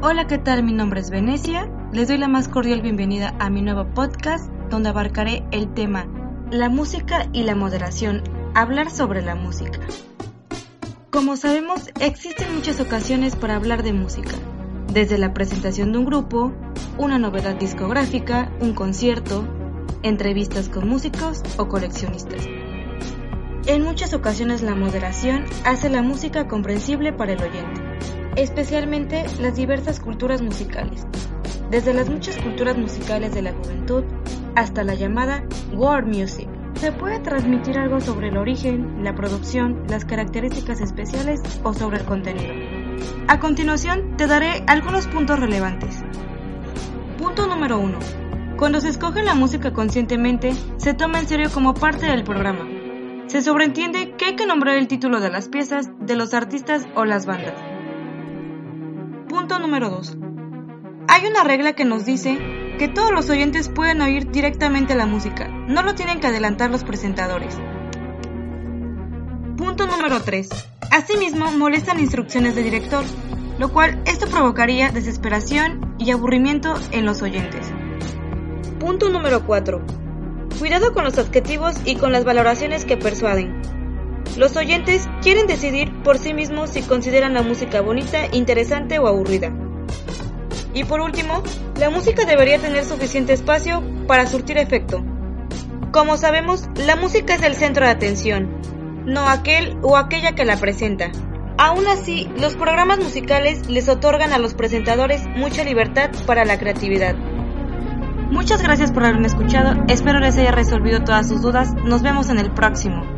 Hola, ¿qué tal? Mi nombre es Venecia. Les doy la más cordial bienvenida a mi nuevo podcast donde abarcaré el tema La música y la moderación, hablar sobre la música. Como sabemos, existen muchas ocasiones para hablar de música, desde la presentación de un grupo, una novedad discográfica, un concierto, entrevistas con músicos o coleccionistas. En muchas ocasiones la moderación hace la música comprensible para el oyente, especialmente las diversas culturas musicales, desde las muchas culturas musicales de la juventud hasta la llamada world music. Se puede transmitir algo sobre el origen, la producción, las características especiales o sobre el contenido. A continuación te daré algunos puntos relevantes. Punto número 1. Cuando se escoge la música conscientemente, se toma en serio como parte del programa. Se sobreentiende que hay que nombrar el título de las piezas, de los artistas o las bandas. Punto número 2. Hay una regla que nos dice que todos los oyentes pueden oír directamente la música, no lo tienen que adelantar los presentadores. Punto número 3. Asimismo, molestan instrucciones de director, lo cual esto provocaría desesperación y aburrimiento en los oyentes. Punto número 4. Cuidado con los adjetivos y con las valoraciones que persuaden. Los oyentes quieren decidir por sí mismos si consideran la música bonita, interesante o aburrida. Y por último, la música debería tener suficiente espacio para surtir efecto. Como sabemos, la música es el centro de atención, no aquel o aquella que la presenta. Aún así, los programas musicales les otorgan a los presentadores mucha libertad para la creatividad. Muchas gracias por haberme escuchado, espero les haya resolvido todas sus dudas, nos vemos en el próximo.